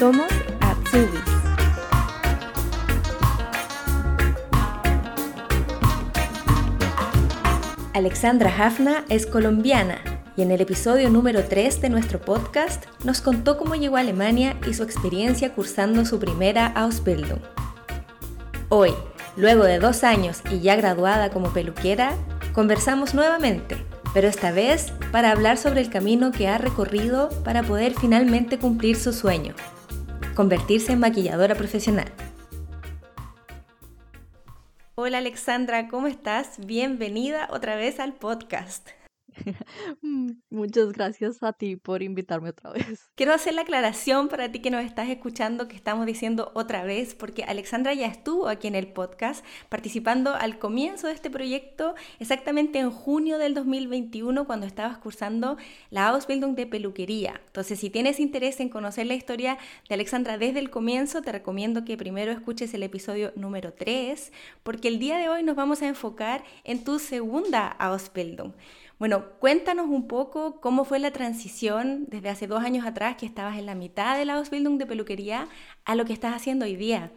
Somos Atsubis. Alexandra Hafna es colombiana y en el episodio número 3 de nuestro podcast nos contó cómo llegó a Alemania y su experiencia cursando su primera Ausbildung. Hoy, luego de dos años y ya graduada como peluquera, conversamos nuevamente, pero esta vez para hablar sobre el camino que ha recorrido para poder finalmente cumplir su sueño, convertirse en maquilladora profesional. Hola Alexandra, ¿cómo estás? Bienvenida otra vez al podcast. Mm, muchas gracias a ti por invitarme otra vez. Quiero hacer la aclaración para ti que nos estás escuchando que estamos diciendo otra vez, porque Alexandra ya estuvo aquí en el podcast participando al comienzo de este proyecto, exactamente en junio del 2021, cuando estabas cursando la Ausbildung de peluquería. Entonces, si tienes interés en conocer la historia de Alexandra desde el comienzo, te recomiendo que primero escuches el episodio número 3, porque el día de hoy nos vamos a enfocar en tu segunda Ausbildung. Bueno, cuéntanos un poco cómo fue la transición desde hace dos años atrás que estabas en la mitad de la Ausbildung de peluquería a lo que estás haciendo hoy día.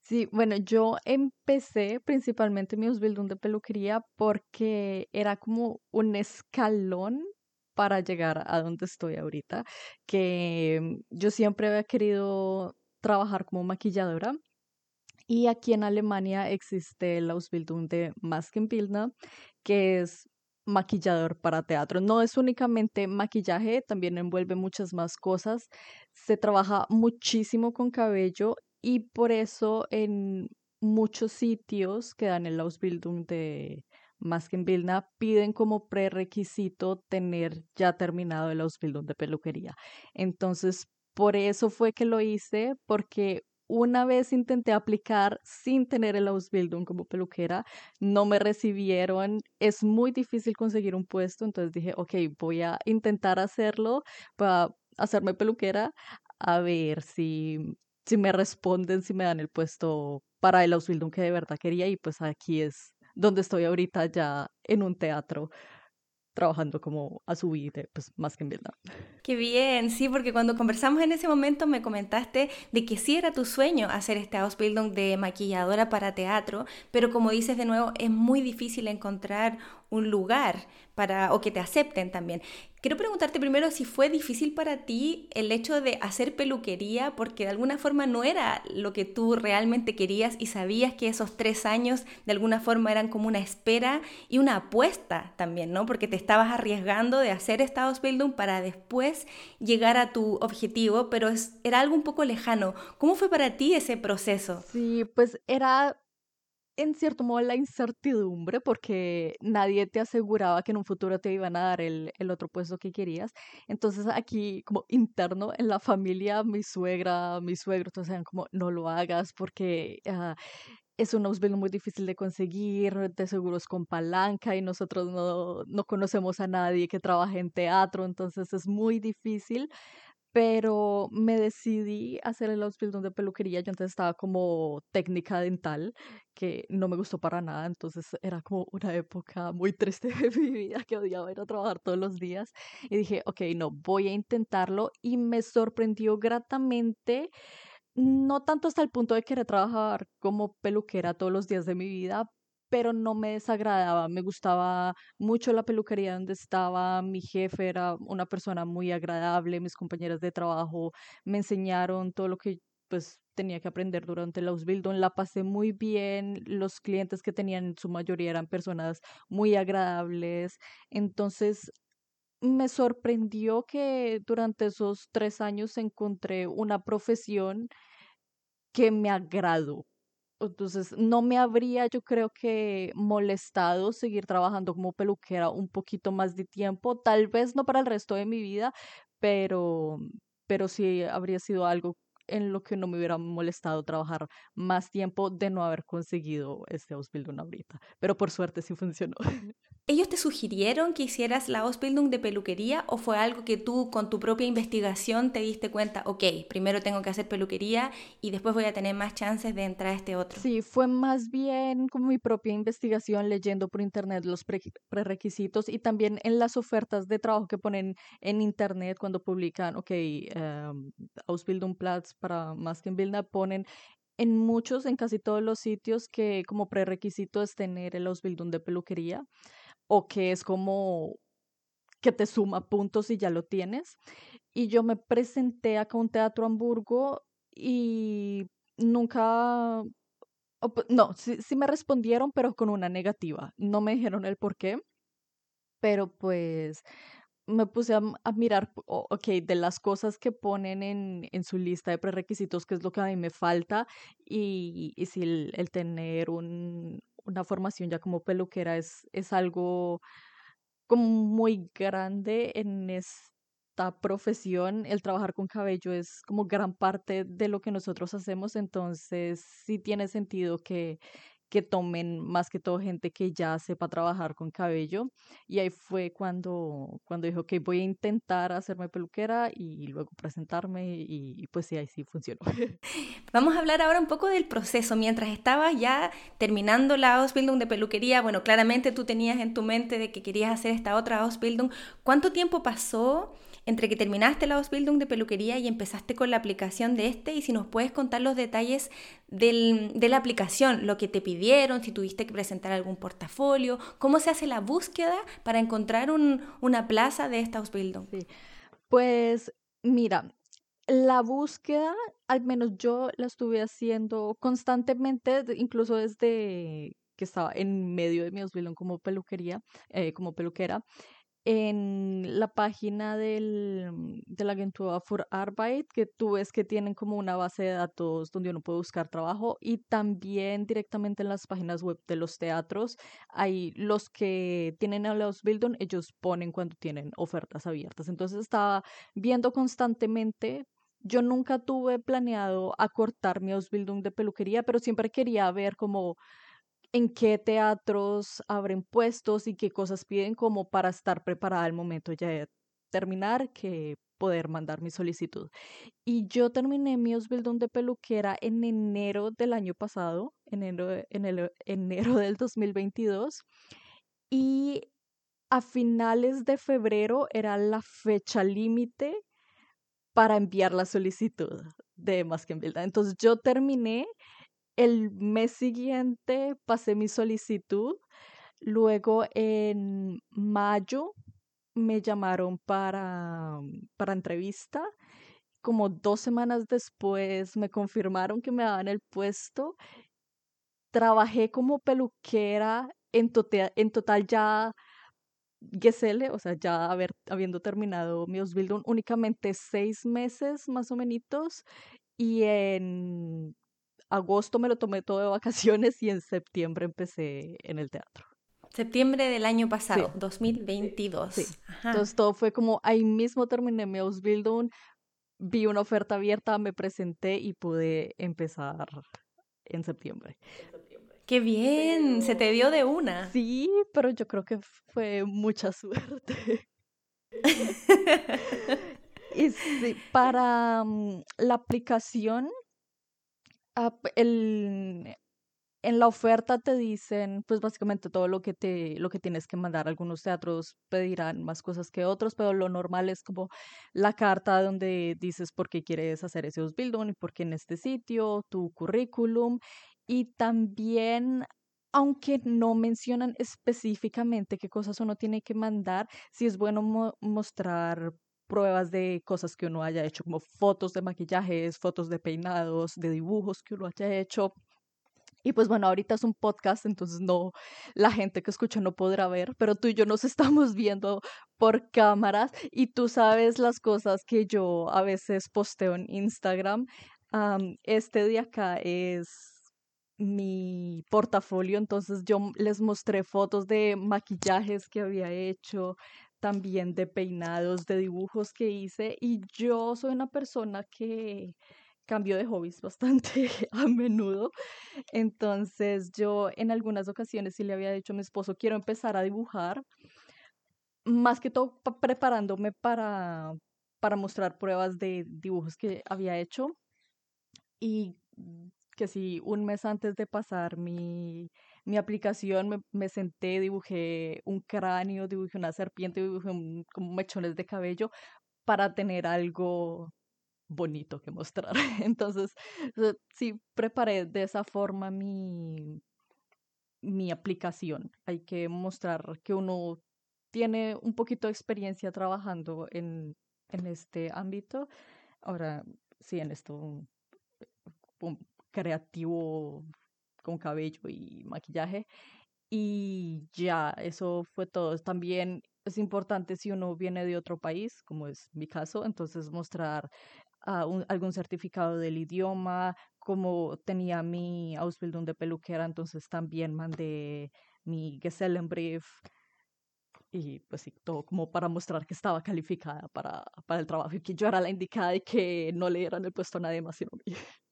Sí, bueno, yo empecé principalmente mi Ausbildung de peluquería porque era como un escalón para llegar a donde estoy ahorita, que yo siempre había querido trabajar como maquilladora y aquí en Alemania existe la Ausbildung de Maskenbildner, que es maquillador para teatro. No es únicamente maquillaje, también envuelve muchas más cosas. Se trabaja muchísimo con cabello y por eso en muchos sitios que dan el Ausbildung de Maskenbildner piden como prerequisito tener ya terminado el Ausbildung de peluquería. Entonces, por eso fue que lo hice, porque una vez intenté aplicar sin tener el Ausbildung como peluquera, no me recibieron, es muy difícil conseguir un puesto, entonces dije, ok, voy a intentar hacerlo para hacerme peluquera, a ver si, si me responden, si me dan el puesto para el Ausbildung que de verdad quería y pues aquí es donde estoy ahorita ya en un teatro trabajando como a su vida, pues más que en Vietnam. Qué bien, sí, porque cuando conversamos en ese momento me comentaste de que sí era tu sueño hacer este Ausbildung de maquilladora para teatro, pero como dices de nuevo, es muy difícil encontrar un lugar para o que te acepten también. Quiero preguntarte primero si fue difícil para ti el hecho de hacer peluquería, porque de alguna forma no era lo que tú realmente querías y sabías que esos tres años de alguna forma eran como una espera y una apuesta también, ¿no? Porque te estabas arriesgando de hacer esta Ausbildung para después llegar a tu objetivo, pero es, era algo un poco lejano. ¿Cómo fue para ti ese proceso? Sí, pues era en cierto modo la incertidumbre porque nadie te aseguraba que en un futuro te iban a dar el, el, otro puesto que querías. Entonces aquí como interno en la familia, mi suegra, mi suegro, todos decían como no lo hagas porque uh, es un Ausbildung muy difícil de conseguir, de seguros con palanca y nosotros no, no conocemos a nadie que trabaje en teatro, entonces es muy difícil pero me decidí hacer el Ausbildung de peluquería. Yo antes estaba como técnica dental, que no me gustó para nada, entonces era como una época muy triste de mi vida que odiaba ir a trabajar todos los días. Y dije, ok, no, voy a intentarlo y me sorprendió gratamente. No tanto hasta el punto de querer trabajar como peluquera todos los días de mi vida, pero no me desagradaba, me gustaba mucho la peluquería donde estaba, mi jefe era una persona muy agradable, mis compañeras de trabajo me enseñaron todo lo que pues tenía que aprender durante la Ausbildung, la pasé muy bien, los clientes que tenían en su mayoría eran personas muy agradables, entonces me sorprendió que durante esos tres años encontré una profesión que me agradó, entonces, no me habría, yo creo que, molestado seguir trabajando como peluquera un poquito más de tiempo, tal vez no para el resto de mi vida, pero, pero sí habría sido algo en lo que no me hubiera molestado trabajar más tiempo de no haber conseguido este Ausbildung ahorita. Pero por suerte sí funcionó. ¿Ellos te sugirieron que hicieras la Ausbildung de peluquería o fue algo que tú con tu propia investigación te diste cuenta, ok, primero tengo que hacer peluquería y después voy a tener más chances de entrar a este otro? Sí, fue más bien como mi propia investigación leyendo por internet los prerequisitos y también en las ofertas de trabajo que ponen en internet cuando publican, ok, um, Ausbildung Platz para Vilna, ponen en muchos, en casi todos los sitios que como prerequisito es tener el Ausbildung de peluquería o que es como que te suma puntos y ya lo tienes. Y yo me presenté acá a un teatro Hamburgo y nunca, no, sí, sí me respondieron, pero con una negativa. No me dijeron el por qué, pero pues me puse a, mirar, ok, de las cosas que ponen en, su lista de prerequisitos, qué es lo que a mí me falta y si el tener un, una formación ya como peluquera es, es algo como muy grande en esta profesión. El trabajar con cabello es como gran parte de lo que nosotros hacemos, entonces sí tiene sentido que, que tomen más que todo gente que ya sepa trabajar con cabello. Y ahí fue cuando, cuando dijo que voy a intentar hacerme peluquera y luego presentarme y, pues sí, ahí sí funcionó. Vamos a hablar ahora un poco del proceso. Mientras estabas ya terminando la Ausbildung de peluquería, bueno, claramente tú tenías en tu mente de que querías hacer esta otra Ausbildung. ¿Cuánto tiempo pasó? Entre que terminaste la Ausbildung de peluquería y empezaste con la aplicación de este y si nos puedes contar los detalles de la aplicación, lo que te pidieron, si tuviste que presentar algún portafolio, cómo se hace la búsqueda para encontrar una plaza de esta Ausbildung. Pues mira, la búsqueda, al menos yo la estuve haciendo constantemente, incluso desde que estaba en medio de mi Ausbildung como peluquería, eh, como peluquera en la página del, de la agencia For Arbeit, que tú ves que tienen como una base de datos donde uno puede buscar trabajo y también directamente en las páginas web de los teatros, hay los que tienen a los Bildung, ellos ponen cuando tienen ofertas abiertas. Entonces estaba viendo constantemente yo nunca tuve planeado acortar mi Ausbildung de peluquería, pero siempre quería ver como en qué teatros abren puestos y qué cosas piden como para estar preparada al momento ya de terminar que poder mandar mi solicitud. Y yo terminé mi Osbildung de peluquera en enero del año pasado, enero, en el, enero del 2022. Y a finales de febrero era la fecha límite para enviar la solicitud de Más que en Entonces yo terminé el mes siguiente pasé mi solicitud. Luego en mayo me llamaron para, para entrevista. Como dos semanas después me confirmaron que me daban el puesto. Trabajé como peluquera en, total, en total ya Geselle, o sea, ya habiendo terminado mi Ausbildung, únicamente seis meses más o menos. Y en agosto me lo tomé todo de vacaciones y en septiembre empecé en el teatro. Septiembre del año pasado, 2022. Sí. Entonces todo fue como ahí mismo terminé mi Ausbildung, vi una oferta abierta, me presenté y pude empezar en septiembre. ¡Qué bien! Se te dio de una. Sí, pero yo creo que fue mucha suerte. y sí, para mm, la aplicación Ah, en la oferta te dicen, pues básicamente todo lo que te, lo que tienes que mandar. Algunos teatros pedirán más cosas que otros, pero lo normal es como la carta donde dices por qué quieres hacer ese Ausbildung y por qué en este sitio, tu currículum y también aunque no mencionan específicamente qué cosas uno tiene que mandar, sí es bueno mostrar pruebas de cosas que uno haya hecho, como fotos de maquillajes, fotos de peinados, de dibujos que uno haya hecho. Y pues bueno, ahorita es un podcast, entonces no, la gente que escucha no podrá ver, pero tú y yo nos estamos viendo por cámaras y tú sabes las cosas que yo a veces posteo en Instagram. este de acá es mi portafolio, entonces yo les mostré fotos de maquillajes que había hecho, también de peinados, de dibujos que hice y yo soy una persona que, cambio de hobbies bastante a menudo. Entonces yo en algunas ocasiones sí le había dicho a mi esposo, quiero empezar a dibujar, más que todo preparándome para, para mostrar pruebas de dibujos que había hecho. Y que si un mes antes de pasar mi, mi aplicación me, me, senté, dibujé un cráneo, dibujé una serpiente, dibujé como mechones de cabello para tener algo bonito que mostrar. Entonces, sí, preparé de esa forma mi, mi aplicación. Hay que mostrar que uno tiene un poquito de experiencia trabajando en, en este ámbito. Ahora, sí, en esto creativo con cabello y maquillaje. Y ya, eso fue todo. También es importante si uno viene de otro país, como es mi caso, entonces mostrar algún certificado del idioma, como tenía mi Ausbildung de peluquera, entonces también mandé mi Gesellenbrief y pues sí, todo como para mostrar que estaba calificada para, para el trabajo y que yo era la indicada y que no le dieran el puesto a nadie más sino a.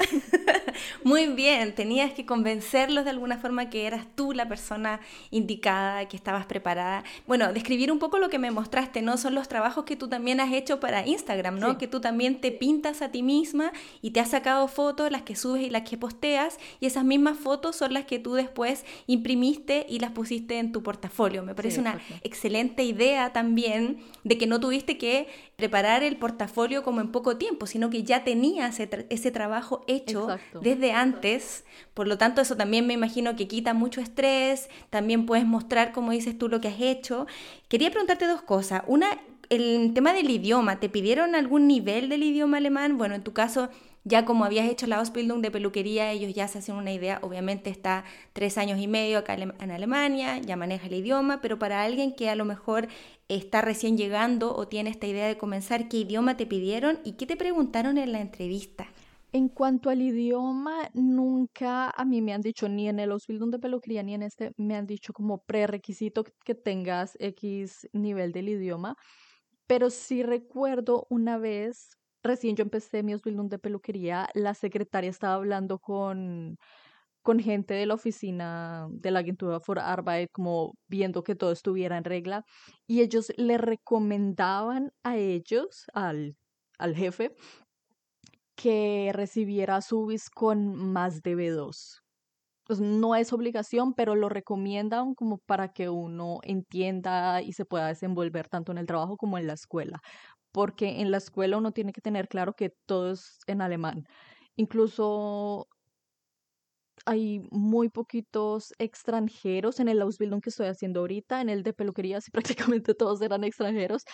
Muy bien, tenías que convencerlos de alguna forma que eras tú la persona indicada, que estabas preparada. Bueno, describir un poco lo que me mostraste, ¿no? Son los trabajos que tú también has hecho para Instagram, ¿no? Que tú también te pintas a ti misma y te has sacado fotos, las que subes y las que posteas, y esas mismas fotos son las que tú después imprimiste y las pusiste en tu portafolio. Me parece una excelente idea también de que no tuviste que preparar el portafolio como en poco tiempo, sino que ya tenías ese, trabajo hecho desde antes. Por lo tanto, eso también me imagino que quita mucho estrés, también puedes mostrar, como dices tú, lo que has hecho. Quería preguntarte dos cosas. Una, el tema del idioma, ¿te pidieron algún nivel del idioma alemán? Bueno, en tu caso ya como habías hecho la Ausbildung de peluquería, ellos ya se hacen una idea, obviamente está tres años y medio acá en Alemania, ya maneja el idioma, pero para alguien que a lo mejor está recién llegando o tiene esta idea de comenzar, ¿qué idioma te pidieron y qué te preguntaron en la entrevista? En cuanto al idioma, nunca a mí me han dicho, ni en el Ausbildung de peluquería, ni en este, me han dicho como prerequisito que tengas X nivel del idioma. Pero sí recuerdo una vez recién yo empecé mi Ausbildung de peluquería, la secretaria estaba hablando con, con gente de la oficina de la agentura for Arbeit, como viendo que todo estuviera en regla, y ellos le recomendaban a ellos, al, al jefe, que recibiera subis con más de B2. Pues no es obligación, pero lo recomiendan como para que uno entienda y se pueda desenvolver tanto en el trabajo como en la escuela, porque en la escuela uno tiene que tener claro que todo es en alemán. Incluso hay muy poquitos extranjeros en el Ausbildung que estoy haciendo ahorita, en el de peluquería sí prácticamente todos eran extranjeros,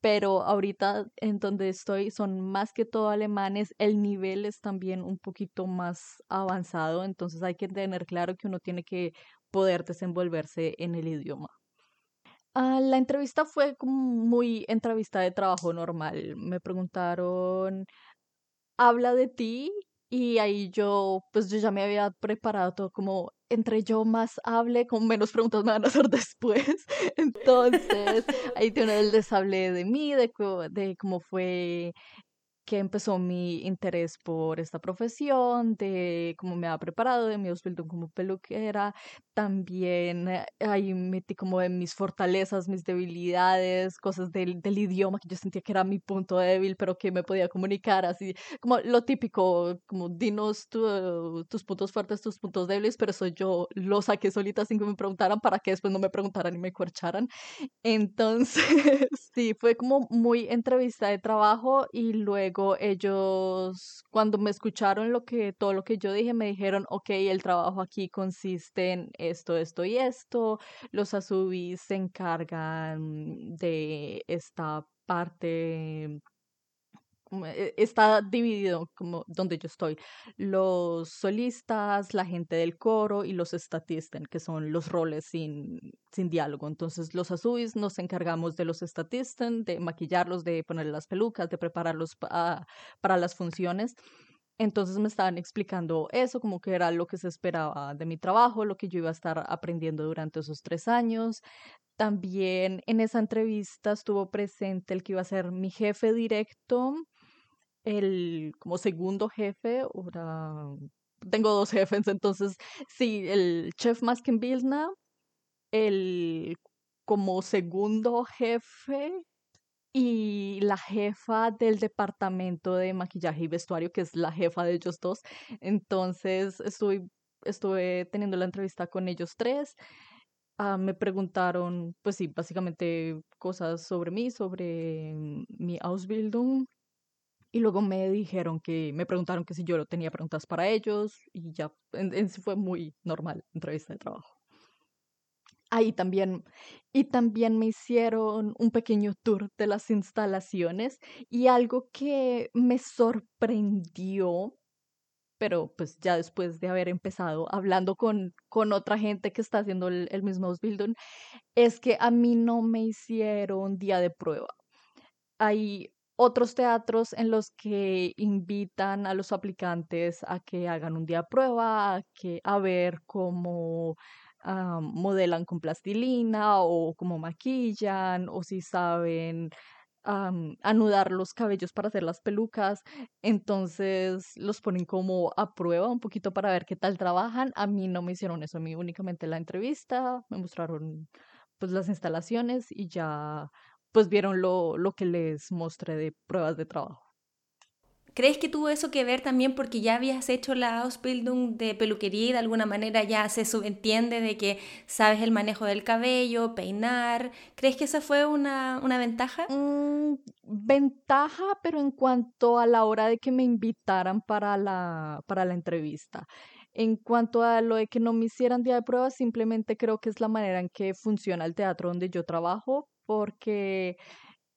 pero ahorita en donde estoy son más que todo alemanes, el nivel es también un poquito más avanzado, entonces hay que tener claro que uno tiene que poder desenvolverse en el idioma. Ah, la entrevista fue como muy entrevista de trabajo normal. Me preguntaron, habla de ti y ahí yo, pues yo ya me había preparado todo como entre yo más hable, con menos preguntas me van a hacer después. Entonces, ahí les hablé de mí, de, de cómo fue que empezó mi interés por esta profesión, de cómo me ha preparado, de mi Ausbildung como peluquera. También eh, ahí metí como de mis fortalezas, mis debilidades, cosas del, del, idioma que yo sentía que era mi punto débil, pero que me podía comunicar así, como lo típico, como dinos tus puntos fuertes, tus puntos débiles, pero eso yo lo saqué solita sin que me preguntaran para que después no me preguntaran y me corcharan. Entonces, sí, fue como muy entrevista de trabajo y luego ellos, cuando me escucharon lo que, todo lo que yo dije, me dijeron, ok, el trabajo aquí consiste en esto, esto y esto. Los Azubis se encargan de esta parte está dividido como donde yo estoy. Los solistas, la gente del coro y los statisten, que son los roles sin, sin diálogo. Entonces, los azubis nos encargamos de los statisten, de maquillarlos, de poner las pelucas, de prepararlos para las funciones. Entonces me estaban explicando eso, como que era lo que se esperaba de mi trabajo, lo que yo iba a estar aprendiendo durante esos tres años. También en esa entrevista estuvo presente el que iba a ser mi jefe directo el como segundo jefe, ahora tengo dos jefes, entonces sí, el chef Maskenbilna, el como segundo jefe y la jefa del departamento de maquillaje y vestuario, que es la jefa de ellos dos. Entonces estuve, estuve teniendo la entrevista con ellos tres. Ah, me preguntaron, pues sí, básicamente cosas sobre mí, sobre mi Ausbildung. Y luego me dijeron que, me preguntaron que si yo tenía preguntas para ellos y ya, en, sí fue muy normal entrevista de trabajo. Ahí también, y también me hicieron un pequeño tour de las instalaciones y algo que me sorprendió, pero pues ya después de haber empezado hablando con, con otra gente que está haciendo el, mismo Ausbildung, es que a mí no me hicieron día de prueba. Hay otros teatros en los que invitan a los aplicantes a que hagan un día de prueba, a, que, a ver cómo ah, modelan con plastilina o cómo maquillan o si saben anudar los cabellos para hacer las pelucas. Entonces los ponen como a prueba un poquito para ver qué tal trabajan. A mí no me hicieron eso, a mí únicamente la entrevista, me mostraron pues las instalaciones y ya pues vieron lo, lo que les mostré de pruebas de trabajo. ¿Crees que tuvo eso que ver también porque ya habías hecho la Ausbildung de peluquería y de alguna manera ya se subentiende de que sabes el manejo del cabello, peinar? ¿Crees que esa fue una, una ventaja? Mm, ventaja, pero en cuanto a la hora de que me invitaran para la, para la entrevista. En cuanto a lo de que no me hicieran día de pruebas, simplemente creo que es la manera en que funciona el teatro donde yo trabajo, porque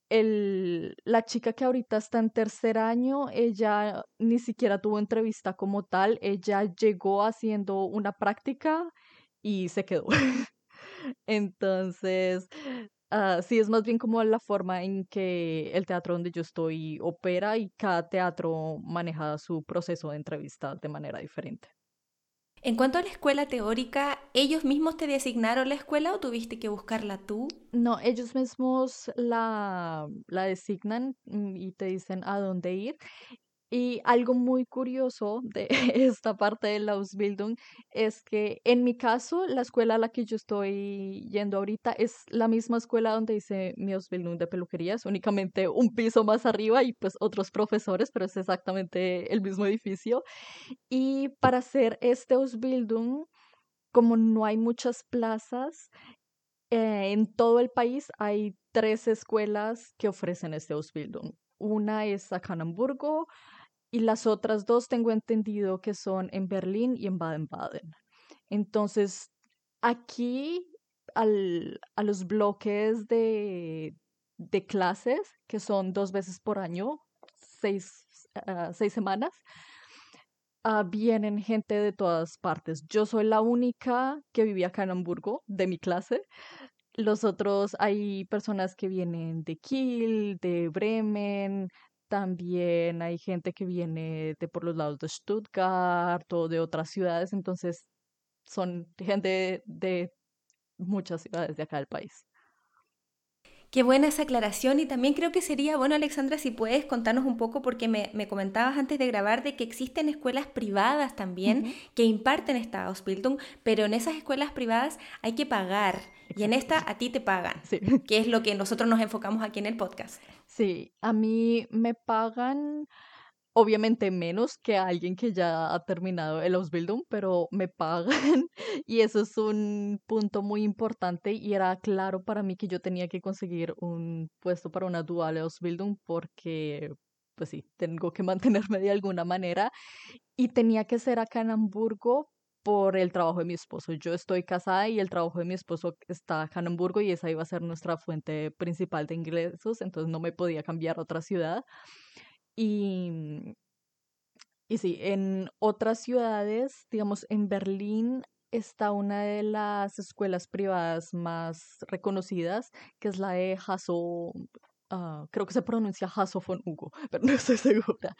el, la chica que ahorita está en tercer año, ella ni siquiera tuvo entrevista como tal, ella llegó haciendo una práctica y se quedó. Entonces, uh, sí, es más bien como la forma en que el teatro donde yo estoy opera y cada teatro maneja su proceso de entrevista de manera diferente. En cuanto a la escuela teórica, ¿ellos mismos te designaron la escuela o tuviste que buscarla tú? No, ellos mismos la, la designan mm, y te dicen a dónde ir. Y algo muy curioso de esta parte de la Ausbildung es que en mi caso, la escuela a la que yo estoy yendo ahorita es la misma escuela donde hice mi Ausbildung de peluquería, es únicamente un piso más arriba y pues otros profesores, pero es exactamente el mismo edificio. Y para hacer este Ausbildung, como no hay muchas plazas, eh, en todo el país hay tres escuelas que ofrecen este Ausbildung. Una es acá en Hamburgo, y las otras dos tengo entendido que son en Berlín y en Baden-Baden. Entonces, aquí al, a los bloques de, de, clases, que son dos veces por año, seis, ah, seis semanas, uh, vienen gente de todas partes. Yo soy la única que vivía acá en Hamburgo de mi clase. Los otros hay personas que vienen de Kiel, de Bremen, también hay gente que viene de por los lados de Stuttgart o de otras ciudades, entonces son gente de muchas ciudades de acá del país. Qué buena esa aclaración y también creo que sería bueno, Alexandra, si puedes contarnos un poco, porque me, comentabas antes de grabar de que existen escuelas privadas también que imparten esta Ausbildung, pero en esas escuelas privadas hay que pagar y en esta a ti te pagan, que es lo que nosotros nos enfocamos aquí en el podcast. Sí, a mí me pagan obviamente menos que alguien que ya ha terminado el Ausbildung, pero me pagan y eso es un punto muy importante y era claro para mí que yo tenía que conseguir un puesto para una dual Ausbildung porque pues sí, tengo que mantenerme de alguna manera y tenía que ser acá en Hamburgo por el trabajo de mi esposo. Yo estoy casada y el trabajo de mi esposo está acá en Hamburgo y esa iba a ser nuestra fuente principal de ingresos, entonces no me podía cambiar a otra ciudad. Y, mm, y sí, en otras ciudades, digamos, en Berlín está una de las escuelas privadas más reconocidas, que es la de Hasso, ah, creo que se pronuncia Hasso von Hugo, pero no estoy segura.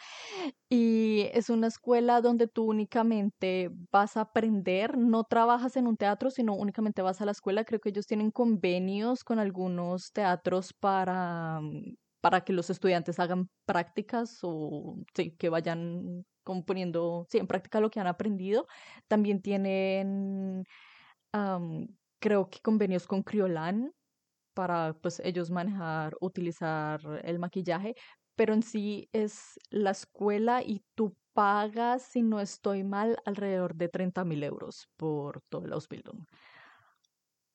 Y es una escuela donde tú únicamente vas a aprender, no trabajas en un teatro, sino únicamente vas a la escuela. Creo que ellos tienen convenios con algunos teatros para mm, para que los estudiantes hagan prácticas o que vayan poniendo sí, en práctica lo que han aprendido. También tienen, creo que convenios con Criolan para pues ellos manejar, utilizar el maquillaje, pero en sí es la escuela y tú pagas, si no estoy mal, alrededor de 30 mil euros por todo el Ausbildung.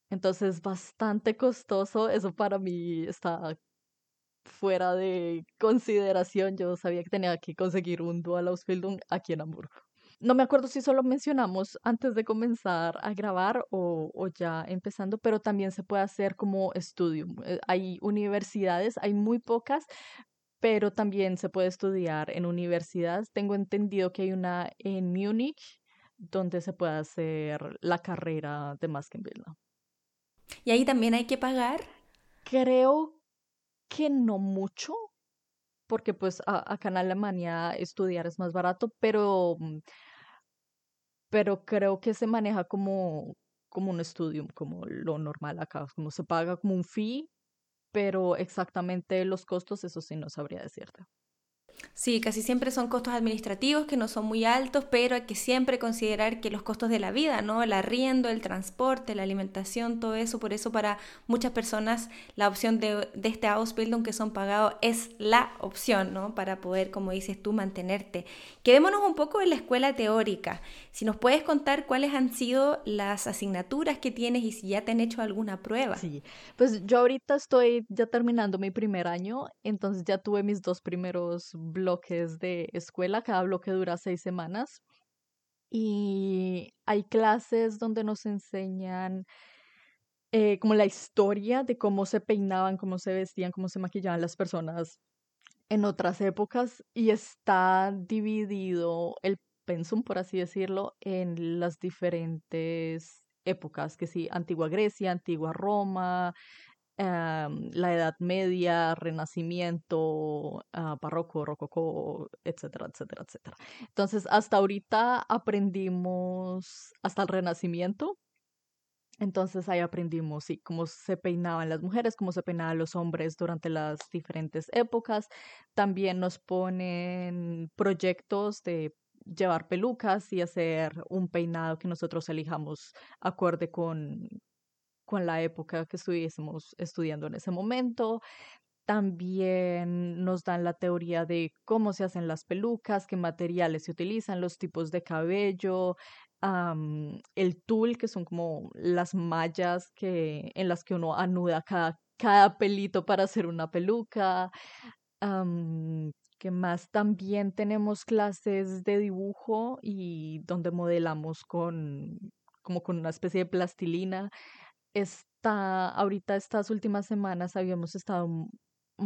Entonces, bastante costoso. Eso para mí está fuera de consideración. Yo sabía que tenía que conseguir un Dual Ausbildung aquí en Hamburgo. No me acuerdo si solo mencionamos antes de comenzar a grabar o, o, ya empezando, pero también se puede hacer como estudio. Eh, hay universidades, hay muy pocas, pero también se puede estudiar en universidades. Tengo entendido que hay una en Múnich donde se puede hacer la carrera de Maskenbildner. ¿Y ahí también hay que pagar? Creo que no mucho, porque pues acá en Alemania estudiar es más barato, pero, mm, pero creo que se maneja como, como un estudio, como lo normal acá, como se paga como un fee, pero exactamente los costos, eso sí no sabría decirte. Sí, casi siempre son costos administrativos que no son muy altos, pero hay que siempre considerar que los costos de la vida, ¿no? El arriendo, el transporte, la alimentación, todo eso, por eso para muchas personas la opción de, de este Ausbildung que son pagados es la opción, ¿no? Para poder, como dices tú, mantenerte. Quedémonos un poco en la escuela teórica. Si nos puedes contar cuáles han sido las asignaturas que tienes y si ya te han hecho alguna prueba. Sí, pues yo ahorita estoy ya terminando mi primer año, entonces ya tuve mis dos primeros bloques de escuela, cada bloque dura seis semanas. Y hay clases donde nos enseñan eh, como la historia de cómo se peinaban, cómo se vestían, cómo se maquillaban las personas en otras épocas y está dividido el pensum, por así decirlo, en las diferentes épocas, que sí, antigua Grecia, antigua Roma, Em, la Edad Media, Renacimiento, uh, Barroco, Rococó, etcétera, etcétera, etcétera. Entonces, hasta ahorita aprendimos hasta el Renacimiento. Entonces ahí aprendimos, cómo se peinaban las mujeres, cómo se peinaban los hombres durante las diferentes épocas. También nos ponen proyectos de llevar pelucas y hacer un peinado que nosotros elijamos acorde con, con la época que estuviésemos estudiando en ese momento. También nos dan la teoría de cómo se hacen las pelucas, qué materiales se utilizan, los tipos de cabello, el tul, que son como las mallas que, en las que uno anuda cada, cada pelito para hacer una peluca. ¿Qué más? También tenemos clases de dibujo y donde modelamos con como con una especie de plastilina está, ahorita estas últimas semanas habíamos estado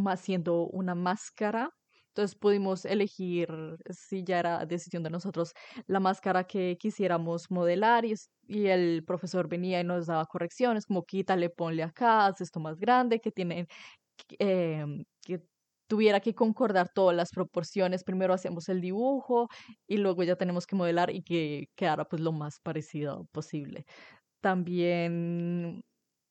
haciendo una máscara. Entonces pudimos elegir, si ya era decisión de nosotros, la máscara que quisiéramos modelar y, y el profesor venía y nos daba correcciones, como quítale, ponle acá, haz esto más grande, que tiene, em, que tuviera que concordar todas las proporciones. Primero hacemos el dibujo y luego ya tenemos que modelar y que quedara pues lo más parecido posible. También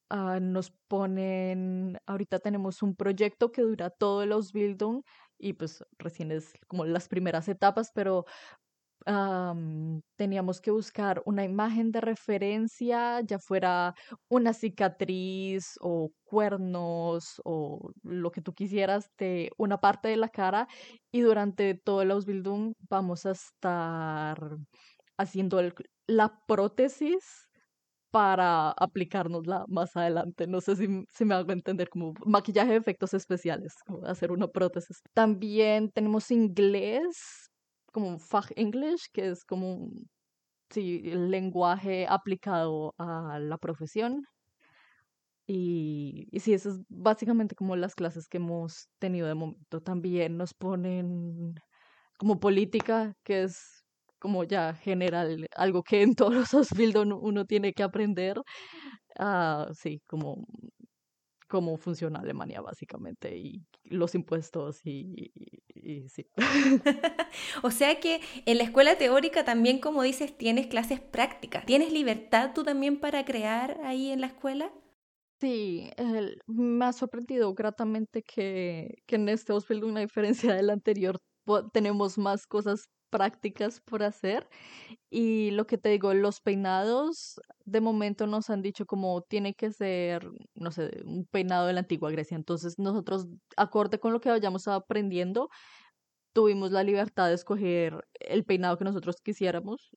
ah, nos ponen, ahorita tenemos un proyecto que dura todo el Ausbildung y pues recién es como las primeras etapas, pero teníamos que buscar una imagen de referencia, ya fuera una cicatriz o cuernos o lo que tú quisieras de una parte de la cara y durante todo el Ausbildung vamos a estar haciendo la prótesis para aplicárnosla más adelante. No sé si, si me hago entender como maquillaje de efectos especiales, como hacer una prótesis. También tenemos inglés, como Fach English, que es como sí, el lenguaje aplicado a la profesión. Y, y sí, eso es básicamente como las clases que hemos tenido de momento. También nos ponen como política, que es como ya general, algo que en todos los Ausbildung uno tiene que aprender, uh, sí, como cómo funciona Alemania básicamente y los impuestos y, y, sí. o sea que en la escuela teórica también, como dices, tienes clases prácticas. ¿Tienes libertad tú también para crear ahí en la escuela? Sí, me ha sorprendido gratamente que, que en este Ausbildung, una diferencia del anterior, tenemos más cosas prácticas por hacer. Y lo que te digo, los peinados de momento nos han dicho como tiene que ser, no sé, un peinado de la antigua Grecia. Entonces nosotros, acorde con lo que vayamos aprendiendo, tuvimos la libertad de escoger el peinado que nosotros quisiéramos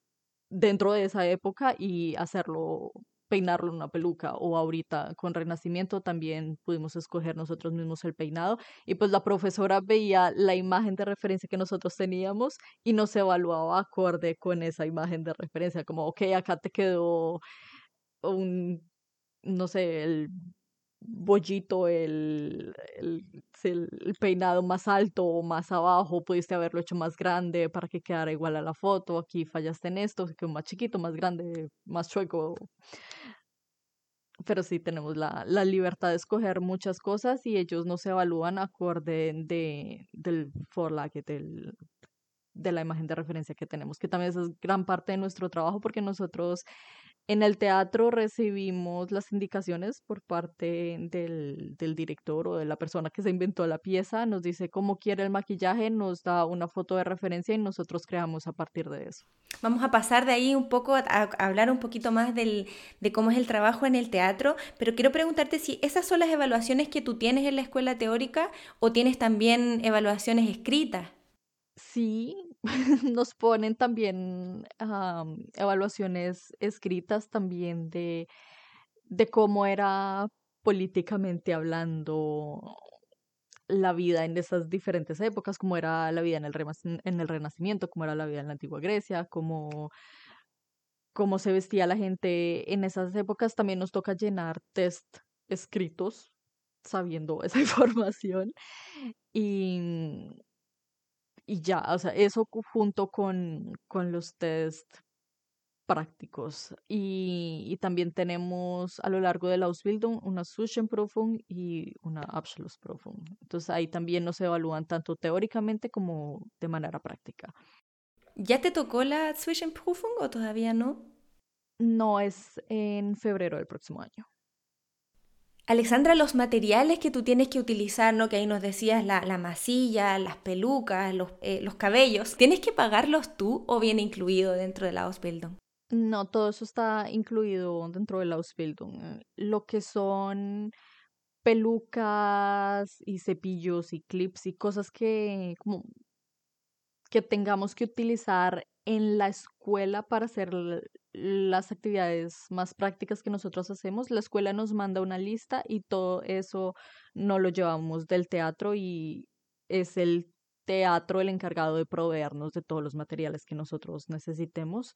dentro de esa época y hacerlo peinarlo en una peluca o ahorita con Renacimiento también pudimos escoger nosotros mismos el peinado y pues la profesora veía la imagen de referencia que nosotros teníamos y nos evaluaba acorde con esa imagen de referencia, como, ok, acá te quedó un, no sé, el bollito, el, el, el, peinado más alto o más abajo, pudiste haberlo hecho más grande para que quedara igual a la foto, aquí fallaste en esto, que más chiquito, más grande, más chueco. Pero sí tenemos la, la libertad de escoger muchas cosas y ellos nos evalúan acorde de, del forlaget, del, de la imagen de referencia que tenemos, que también es gran parte de nuestro trabajo porque nosotros en el teatro recibimos las indicaciones por parte del, del, director o de la persona que se inventó la pieza, nos dice cómo quiere el maquillaje, nos da una foto de referencia y nosotros creamos a partir de eso. Vamos a pasar de ahí un poco a, hablar un poquito más del, de cómo es el trabajo en el teatro, pero quiero preguntarte si esas son las evaluaciones que tú tienes en la escuela teórica o tienes también evaluaciones escritas. Sí, nos ponen también evaluaciones escritas también de, de cómo era políticamente hablando la vida en esas diferentes épocas, cómo era la vida en el, en el Renacimiento, cómo era la vida en la antigua Grecia, cómo, cómo se vestía la gente en esas épocas. También nos toca llenar test escritos sabiendo esa información. Y, y ya, o sea, eso junto con, con los test prácticos. Y, y, también tenemos a lo largo de la Ausbildung una Zwischenprüfung y una Abschlussprüfung. Entonces ahí también nos evalúan tanto teóricamente como de manera práctica. ¿Ya te tocó la Zwischenprüfung o todavía no? No, es en febrero del próximo año. Alexandra, los materiales que tú tienes que utilizar, ¿no? Que ahí nos decías la, la masilla, las pelucas, los, eh, los, cabellos, ¿tienes que pagarlos tú o viene incluido dentro de la Ausbildung? No, todo eso está incluido dentro de la Ausbildung. Eh, lo que son pelucas y cepillos y clips y cosas que que tengamos que utilizar en la escuela para hacer las actividades más prácticas que nosotros hacemos. La escuela nos manda una lista y todo eso no lo llevamos del teatro y es el teatro el encargado de proveernos de todos los materiales que nosotros necesitemos.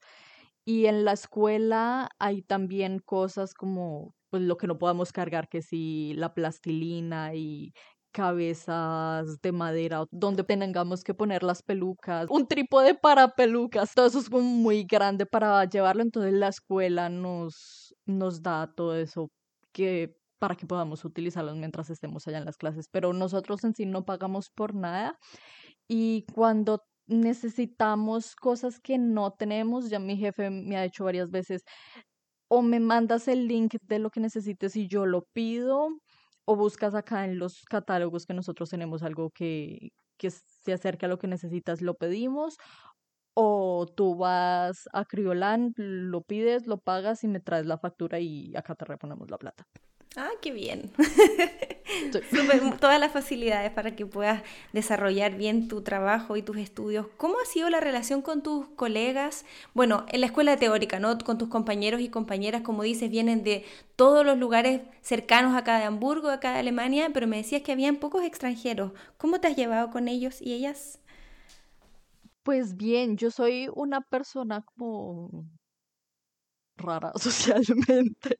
Y en la escuela hay también cosas como pues lo que no podamos cargar, que si la plastilina y cabezas de madera donde tengamos que poner las pelucas, un trípode para pelucas, todo eso es muy grande para llevarlo, entonces la escuela nos, nos da todo eso que para que podamos utilizarlos mientras estemos allá en las clases, pero nosotros en sí no pagamos por nada y cuando necesitamos cosas que no tenemos, ya mi jefe me ha dicho varias veces, o me mandas el link de lo que necesites y yo lo pido, o buscas acá en los catálogos que nosotros tenemos algo que, que se acerque a lo que necesitas, lo pedimos, o tú vas a Criolan, lo pides, lo pagas y me traes la factura y acá te reponemos la plata. Ah, qué bien. todas las facilidades para que puedas desarrollar bien tu trabajo y tus estudios. ¿Cómo ha sido la relación con tus colegas? Bueno, en la escuela teórica, ¿no? Con tus compañeros y compañeras, como dices, vienen de todos los lugares cercanos acá de Hamburgo, acá de Alemania, pero me decías que habían pocos extranjeros. ¿Cómo te has llevado con ellos y ellas? Pues bien, yo soy una persona como rara socialmente.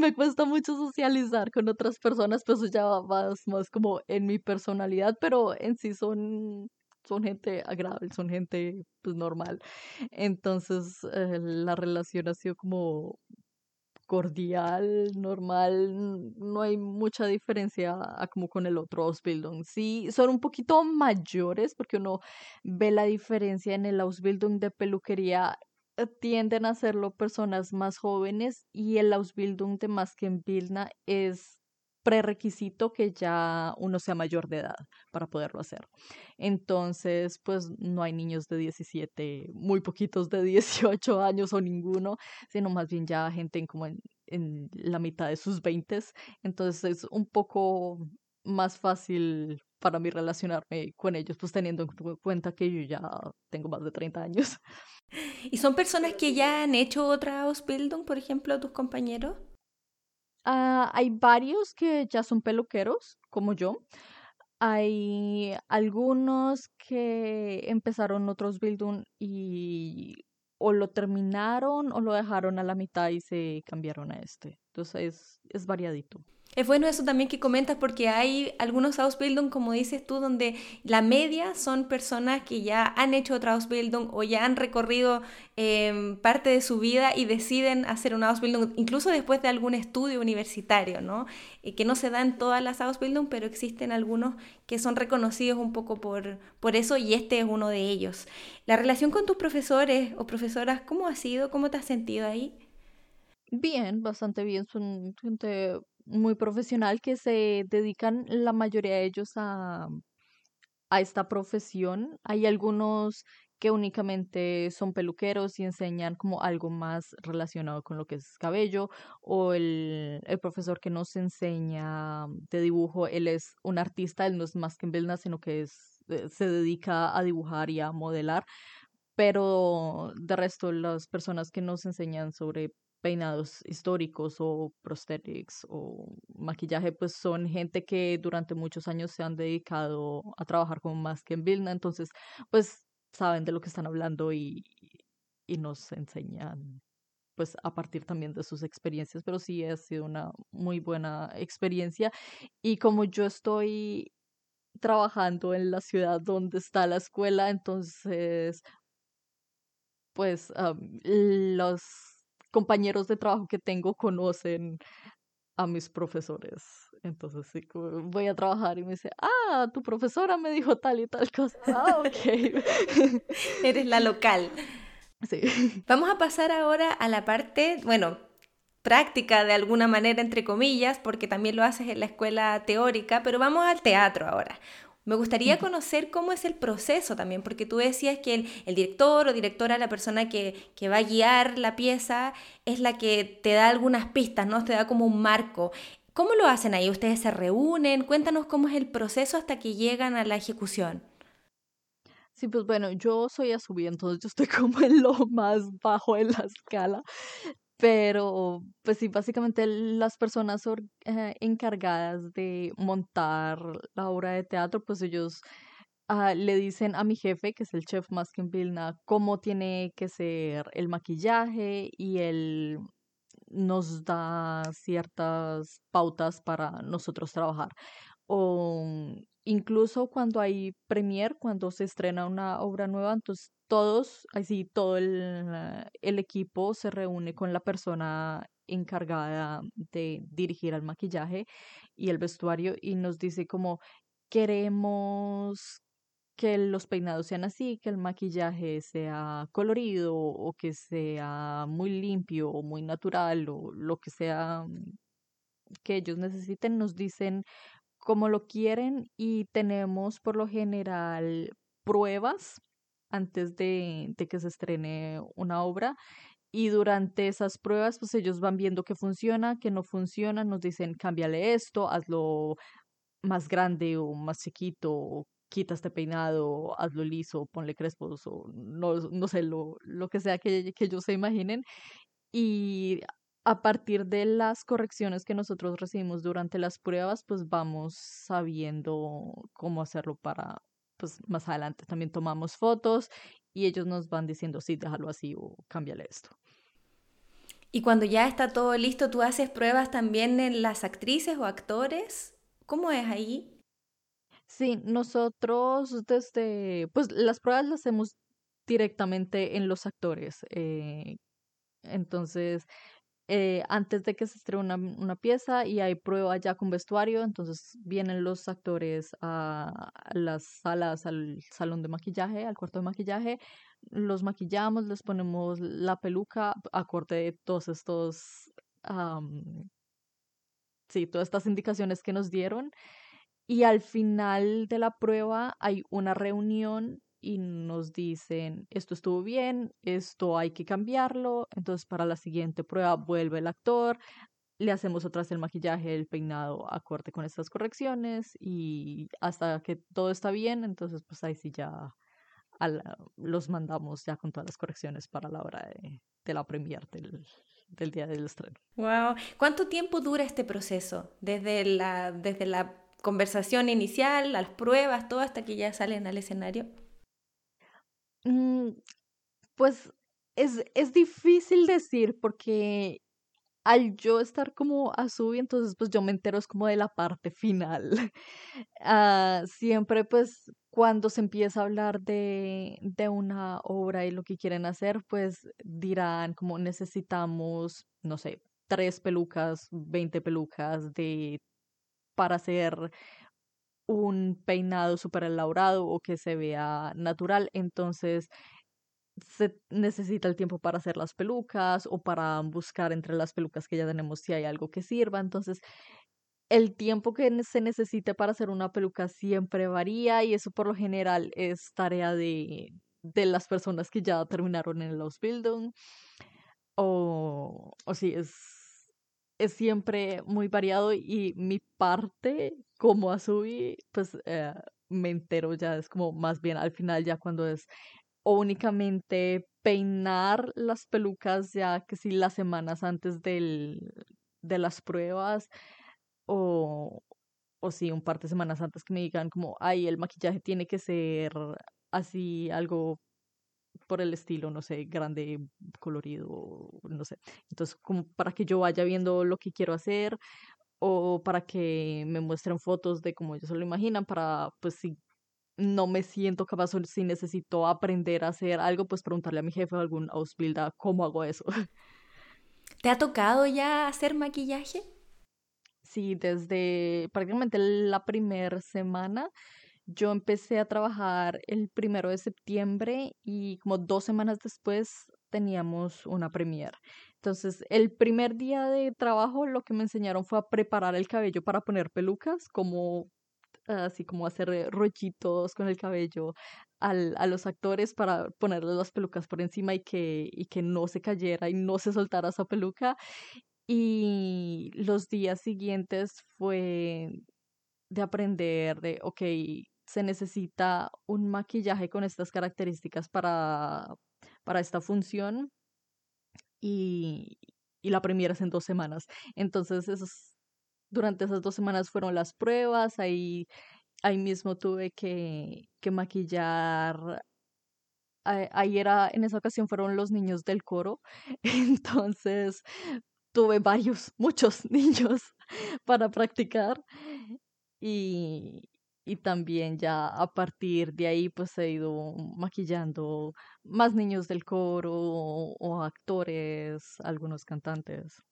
me cuesta mucho socializar con otras personas, pues ya va más, como en mi personalidad, pero en sí son, son gente agradable, son gente pues normal. Entonces eh, la relación ha sido como cordial, normal, no hay mucha diferencia como con el otro Ausbildung. Sí, son un poquito mayores porque uno ve la diferencia en el Ausbildung de peluquería tienden a hacerlo personas más jóvenes y el Ausbildung de Maskenbildner es prerequisito que ya uno sea mayor de edad para poderlo hacer. Entonces, pues no hay niños de 17, muy poquitos de 18 años o ninguno, sino más bien ya gente en como en, en la mitad de sus 20. Entonces es un poco más fácil para mí relacionarme con ellos, pues teniendo en cuenta que yo ya tengo más de 30 años. ¿Y son personas que ya han hecho otra Ausbildung, por ejemplo, tus compañeros? Ah, hay varios que ya son peluqueros, como yo. Hay algunos que empezaron otros Bildung y o lo terminaron o lo dejaron a la mitad y se cambiaron a este. Entonces es variadito. Es bueno eso también que comentas porque hay algunos Ausbildung, como dices tú, donde la media son personas que ya han hecho otra Ausbildung o ya han recorrido em, parte de su vida y deciden hacer una Ausbildung, incluso después de algún estudio universitario, ¿no? Y que no se dan todas las Ausbildung, pero existen algunos que son reconocidos un poco por, por eso y este es uno de ellos. La relación con tus profesores o profesoras, ¿cómo ha sido? ¿Cómo te has sentido ahí? Bien, bastante bien. Son gente muy profesional que se dedican la mayoría de ellos a, a esta profesión. Hay algunos que únicamente son peluqueros y enseñan como algo más relacionado con lo que es cabello, o el, el profesor que nos enseña de dibujo, él es un artista, él no es más que en Belna, sino que es, eh, se dedica a dibujar y a modelar, pero de resto las personas que nos enseñan sobre peinados históricos o prosthetics o maquillaje, pues son gente que durante muchos años se han dedicado a trabajar más que en Vilna, entonces pues saben de lo que están hablando y, y nos enseñan pues a partir también de sus experiencias, pero sí ha sido una muy buena experiencia. Y como yo estoy trabajando en la ciudad donde está la escuela, entonces pues los compañeros de trabajo que tengo conocen a mis profesores. Entonces, sí, voy a trabajar y me dice, ah, tu profesora me dijo tal y tal cosa. Ah, ok. Eres la local. Sí. Vamos a pasar ahora a la parte, bueno, práctica de alguna manera, entre comillas, porque también lo haces en la escuela teórica, pero vamos al teatro ahora. Me gustaría conocer cómo es el proceso también, porque tú decías que el, director o directora, la persona que, que, va a guiar la pieza, es la que te da algunas pistas, ¿no? Te da como un marco. ¿Cómo lo hacen ahí? ¿Ustedes se reúnen? Cuéntanos cómo es el proceso hasta que llegan a la ejecución. Sí, pues bueno, yo soy a subir, entonces yo estoy como en lo más bajo de la escala. Pero, pues sí, básicamente las personas eh, encargadas de montar la obra de teatro, pues ellos ah, le dicen a mi jefe, que es el chef Maskin Vilna, cómo tiene que ser el maquillaje y él nos da ciertas pautas para nosotros trabajar. O incluso cuando hay premier, cuando se estrena una obra nueva, entonces todos, así todo el, el equipo se reúne con la persona encargada de dirigir el maquillaje y el vestuario y nos dice como queremos que los peinados sean así, que el maquillaje sea colorido o que sea muy limpio o muy natural o lo que sea que ellos necesiten, nos dicen cómo lo quieren y tenemos por lo general pruebas antes de, que se estrene una obra y durante esas pruebas pues ellos van viendo qué funciona, qué no funciona, nos dicen cámbiale esto, hazlo más grande o más chiquito, quita este peinado, hazlo liso, ponle crespos o no, no sé, lo, lo que sea que, que ellos se imaginen. Y a partir de las correcciones que nosotros recibimos durante las pruebas, pues vamos sabiendo cómo hacerlo para, pues más adelante también tomamos fotos y ellos nos van diciendo, sí, déjalo así o cámbiale esto. Y cuando ya está todo listo, ¿tú haces pruebas también en las actrices o actores? ¿Cómo es ahí? Sí, nosotros desde, pues las pruebas las hacemos directamente en los actores. Eh, entonces, eh, antes de que se estrene una, una, pieza y hay prueba ya con vestuario, entonces vienen los actores a las salas, al salón de maquillaje, al cuarto de maquillaje, los maquillamos, les ponemos la peluca acorde de todos estos, sí, todas estas indicaciones que nos dieron. Y al final de la prueba hay una reunión y nos dicen, esto estuvo bien, esto hay que cambiarlo, entonces para la siguiente prueba vuelve el actor, le hacemos otra vez el maquillaje, el peinado acorde con estas correcciones y hasta que todo está bien, entonces pues ahí sí ya los mandamos ya con todas las correcciones para la hora de, la premier del, del, día del estreno. Wow, ¿cuánto tiempo dura este proceso? Desde la, desde la conversación inicial, las pruebas, todo hasta que ya salen al escenario. Mm, pues es, es difícil decir porque al yo estar como a subir, entonces pues yo me entero es como de la parte final. Ah, siempre pues cuando se empieza a hablar de, de una obra y lo que quieren hacer, pues dirán como necesitamos, no sé, tres pelucas, veinte pelucas de para hacer un peinado súper elaborado o que se vea natural. Entonces, se necesita el tiempo para hacer las pelucas o para buscar entre las pelucas que ya tenemos si hay algo que sirva. Entonces, el tiempo que se necesite para hacer una peluca siempre varía y eso por lo general es tarea de, de las personas que ya terminaron en el Ausbildung. O, o sí, es, es siempre muy variado y mi parte como Azubi, pues eh, me entero ya, es como más bien al final ya cuando es únicamente peinar las pelucas ya que si las semanas antes del, de las pruebas o, o si un par de semanas antes que me digan como, ay, el maquillaje tiene que ser así, algo por el estilo, no sé, grande, colorido, no sé. Entonces, como para que yo vaya viendo lo que quiero hacer o para que me muestren fotos de cómo ellos se lo imaginan, para, pues, si no me siento capaz o si necesito aprender a hacer algo, pues preguntarle a mi jefe o algún Ausbilder cómo hago eso. ¿Te ha tocado ya hacer maquillaje? Sí, desde prácticamente la primera semana yo empecé a trabajar el primero de septiembre y como dos semanas después teníamos una premier. Entonces, el primer día de trabajo lo que me enseñaron fue a preparar el cabello para poner pelucas, como así como hacer eh, rollitos con el cabello al, a los actores para ponerles las pelucas por encima y que, y que no se cayera y no se soltara esa peluca. Y los días siguientes fue de aprender de, ok, se necesita un maquillaje con estas características para, para esta función y, y la premiera es en dos semanas. Entonces, durante esas dos semanas fueron las pruebas, ahí, ahí mismo tuve que, que maquillar. Ahí era, en esa ocasión fueron los niños del coro, entonces tuve varios, muchos niños para practicar y, y también ya a partir de ahí pues he ido maquillando más niños del coro o, actores, algunos cantantes.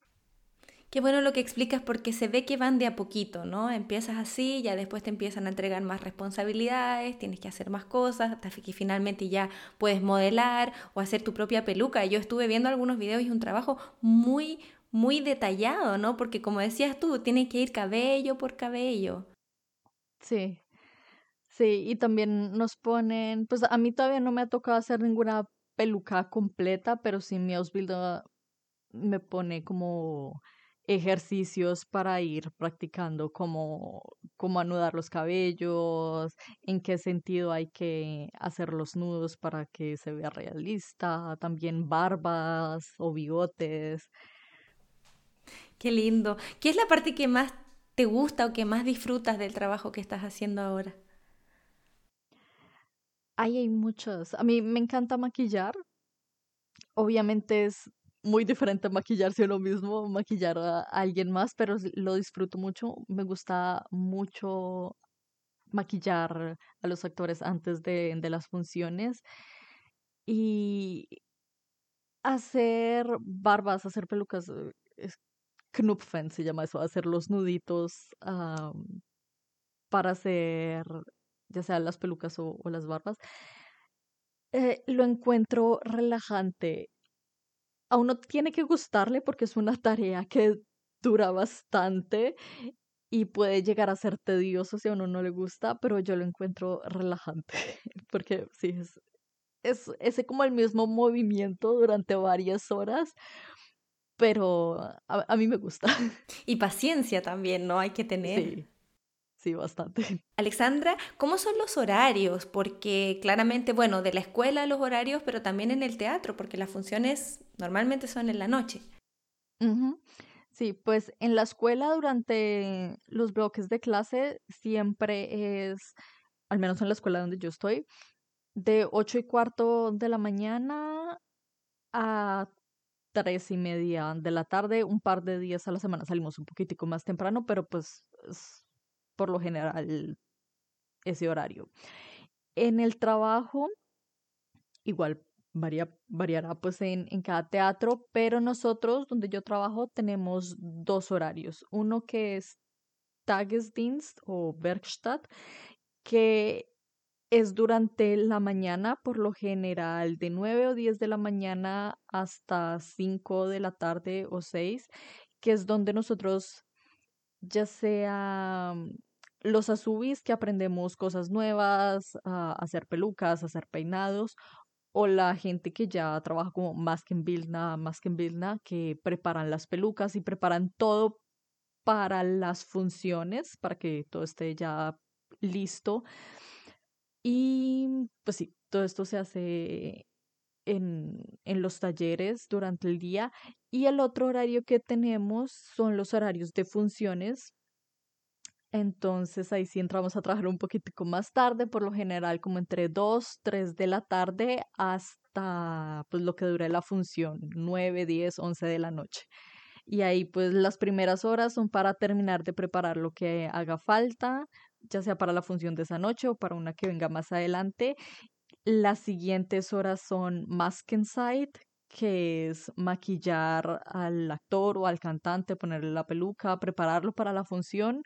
Qué bueno lo que explicas porque se ve que van de a poquito, ¿no? Empiezas así, ya después te empiezan a entregar más responsabilidades, tienes que hacer más cosas, hasta que finalmente ya puedes modelar o hacer tu propia peluca. Yo estuve viendo algunos videos y es un trabajo muy, muy detallado, ¿no? Porque como decías tú, tiene que ir cabello por cabello. Sí, Sí, y también nos ponen, pues a mí todavía no me ha tocado hacer ninguna peluca completa, pero sí mi Ausbilder me pone como ejercicios para ir practicando cómo, cómo anudar los cabellos, en qué sentido hay que hacer los nudos para que se vea realista, también barbas o bigotes. Qué lindo. ¿Qué es la parte que más te gusta o que más disfrutas del trabajo que estás haciendo ahora? Ahí hay muchos. A mí me encanta maquillar. Obviamente es muy diferente maquillarse uno mismo, maquillar a alguien más, pero lo disfruto mucho. Me gusta mucho maquillar a los actores antes de, de las funciones y hacer barbas, hacer pelucas, eh, es Knupfen se llama eso, hacer los nuditos para hacer ya sea las pelucas o, las barbas. Eh, lo encuentro relajante. A uno tiene que gustarle porque es una tarea que dura bastante y puede llegar a ser tedioso si a uno no le gusta, pero yo lo encuentro relajante porque sí, es, es ese como el mismo movimiento durante varias horas, pero a, a mí me gusta. Y paciencia también, ¿no? Hay que tener. Sí. Sí, bastante. Alexandra, ¿cómo son los horarios? Porque claramente, bueno, de la escuela los horarios, pero también en el teatro, porque las funciones normalmente son en la noche. Sí, pues en la escuela durante los bloques de clase siempre es, al menos en la escuela donde yo estoy, de ocho y cuarto de la mañana a tres y media de la tarde, un par de días a la semana salimos un poquitico más temprano, pero pues por lo general ese horario. En el trabajo, igual varía, variará pues en, en cada teatro, pero nosotros, donde yo trabajo, tenemos dos horarios. Uno que es Tagesdienst o Werkstatt, que es durante la mañana, por lo general de 9 o 10 de la mañana hasta 5 de la tarde o 6, que es donde nosotros ya sea mm, los azubis que aprendemos cosas nuevas, a hacer pelucas, a hacer peinados, o la gente que ya trabaja como que en Vilna, que en Vilna, que preparan las pelucas y preparan todo para las funciones, para que todo esté ya listo. Y pues sí, todo esto se hace en, en los talleres durante el día y el otro horario que tenemos son los horarios de funciones. Entonces ahí sí entramos a trabajar un poquitico más tarde, por lo general como entre 2, 3 de la tarde hasta pues lo que dure la función, 9, 10, 11 de la noche. Y ahí pues las primeras horas son para terminar de preparar lo que haga falta, ya sea para la función de esa noche o para una que venga más adelante. Las siguientes horas son mask inside, que es maquillar al actor o al cantante, ponerle la peluca, prepararlo para la función.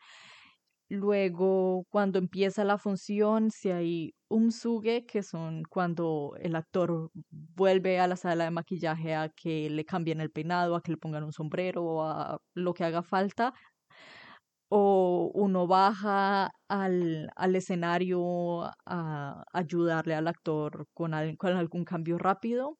Luego, cuando empieza la función, si hay umsuge, que son cuando el actor vuelve a la sala de maquillaje a que le cambien el peinado, a que le pongan un sombrero o a lo que haga falta, o uno baja al, al escenario a ayudarle al actor con, con algún cambio rápido.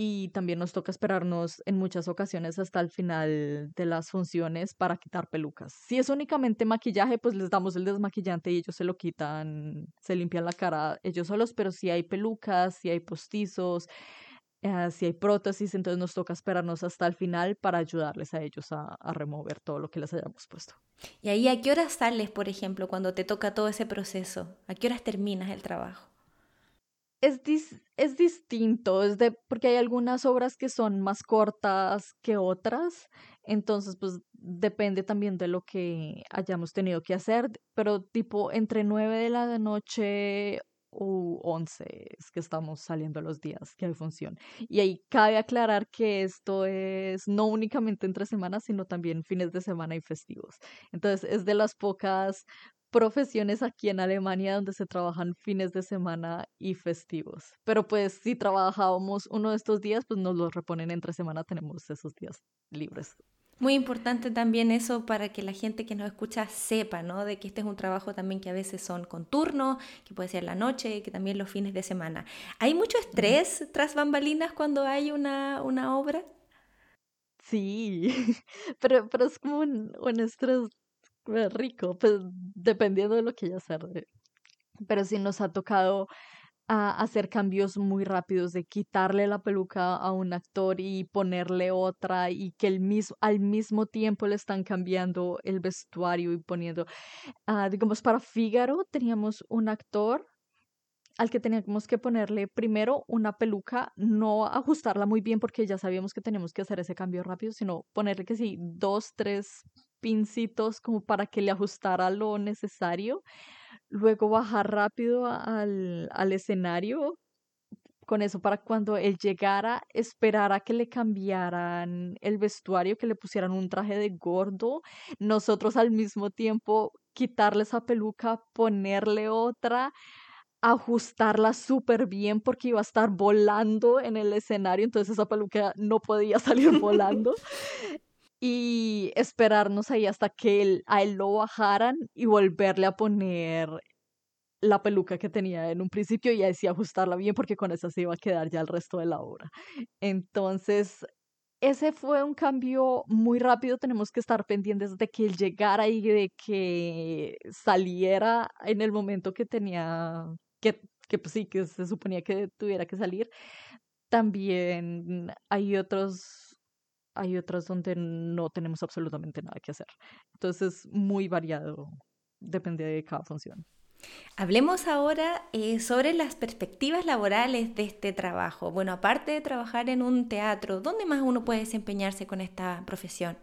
Y también nos toca esperarnos en muchas ocasiones hasta el final de las funciones para quitar pelucas. Si es únicamente maquillaje, pues les damos el desmaquillante y ellos se lo quitan, se limpian la cara ellos solos, pero si hay pelucas, si hay postizos, eh, si hay prótesis, entonces nos toca esperarnos hasta el final para ayudarles a ellos a, remover todo lo que les hayamos puesto. ¿Y ahí a qué horas sales, por ejemplo, cuando te toca todo ese proceso? ¿A qué horas terminas el trabajo? Es, es distinto, es de, porque hay algunas obras que son más cortas que otras, entonces pues depende también de lo que hayamos tenido que hacer, pero tipo entre 9 de la noche u 11 es que estamos saliendo los días que hay función. Y ahí cabe aclarar que esto es no únicamente entre semanas, sino también fines de semana y festivos. Entonces es de las pocas profesiones aquí en Alemania donde se trabajan fines de semana y festivos. Pero pues si trabajábamos uno de estos días, pues nos lo reponen entre semana, tenemos esos días libres. Muy importante también eso para que la gente que nos escucha sepa, ¿no? De que este es un trabajo también que a veces son con turno, que puede ser la noche, que también los fines de semana. ¿Hay mucho estrés tras bambalinas cuando hay una, una obra? Sí, pero, pero es como un, estrés rico, pues dependiendo de lo que haya hacer. Pero sí nos ha tocado a hacer cambios muy rápidos de quitarle la peluca a un actor y ponerle otra y que el mismo, al mismo tiempo le están cambiando el vestuario y poniendo, uh, digamos, para Fígaro teníamos un actor al que teníamos que ponerle primero una peluca, no ajustarla muy bien porque ya sabíamos que teníamos que hacer ese cambio rápido, sino ponerle que sí, dos, tres pincitos como para que le ajustara lo necesario luego bajar rápido al, al escenario con eso para cuando él llegara, esperar a que le cambiaran el vestuario, que le pusieran un traje de gordo, nosotros al mismo tiempo quitarle esa peluca, ponerle otra, ajustarla súper bien porque iba a estar volando en el escenario, entonces esa peluca no podía salir volando. Y esperarnos ahí hasta que él, a él lo bajaran y volverle a poner la peluca que tenía en un principio y así ajustarla bien porque con esa se iba a quedar ya el resto de la obra. Entonces, ese fue un cambio muy rápido. Tenemos que estar pendientes de que él llegara y de que saliera en el momento que tenía, que, que pues sí, que se suponía que tuviera que salir. También hay otros, hay otros donde no tenemos absolutamente nada que hacer. Entonces, muy variado, depende de cada función. Hablemos ahora eh, sobre las perspectivas laborales de este trabajo. Bueno, aparte de trabajar en un teatro, ¿dónde más uno puede desempeñarse con esta profesión?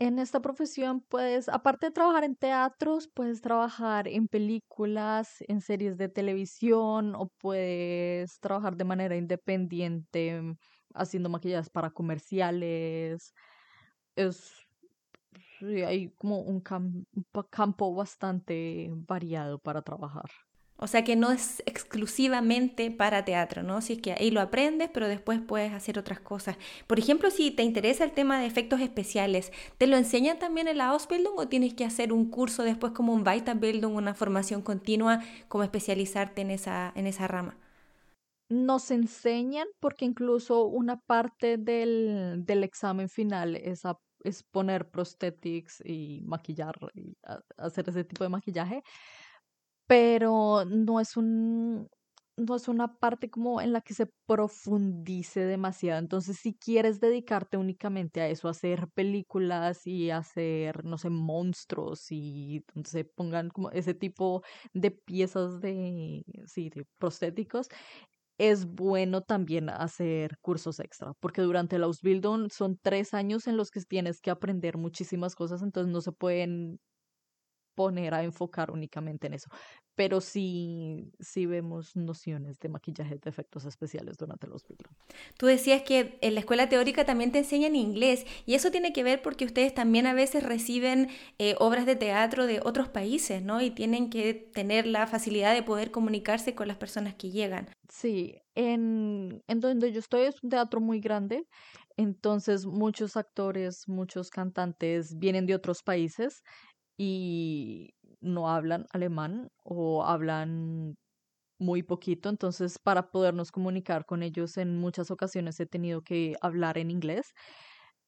En esta profesión, pues, aparte de trabajar en teatros, puedes trabajar en películas, en series de televisión o puedes trabajar de manera independiente haciendo maquillajes para comerciales. Es hay como un, campo bastante variado para trabajar. O sea que no es exclusivamente para teatro, ¿no? Si es que ahí lo aprendes, pero después puedes hacer otras cosas. Por ejemplo, si te interesa el tema de efectos especiales, ¿te lo enseñan también en la Ausbildung o tienes que hacer un curso después como un Weiterbildung, una formación continua, como especializarte en esa, en esa rama? Nos enseñan porque incluso una parte del, del examen final es es poner prosthetics y maquillar y hacer ese tipo de maquillaje, pero no es un no es una parte como en la que se profundice demasiado. Entonces, si quieres dedicarte únicamente a eso, a hacer películas y hacer, no sé, monstruos y se pongan como ese tipo de piezas de, sí, de prostéticos, es bueno también hacer cursos extra, porque durante el Ausbildung son tres años en los que tienes que aprender muchísimas cosas, entonces no se pueden poner a enfocar únicamente en eso. Pero sí, sí vemos nociones de maquillaje de efectos especiales durante el Ausbildung. Tú decías que en la escuela teórica también te enseñan inglés y eso tiene que ver porque ustedes también a veces reciben eh, obras de teatro de otros países, ¿no? Y tienen que tener la facilidad de poder comunicarse con las personas que llegan. Sí, en, en donde yo estoy es un teatro muy grande, entonces muchos actores, muchos cantantes vienen de otros países y no hablan alemán o hablan muy poquito, entonces para podernos comunicar con ellos en muchas ocasiones he tenido que hablar en inglés.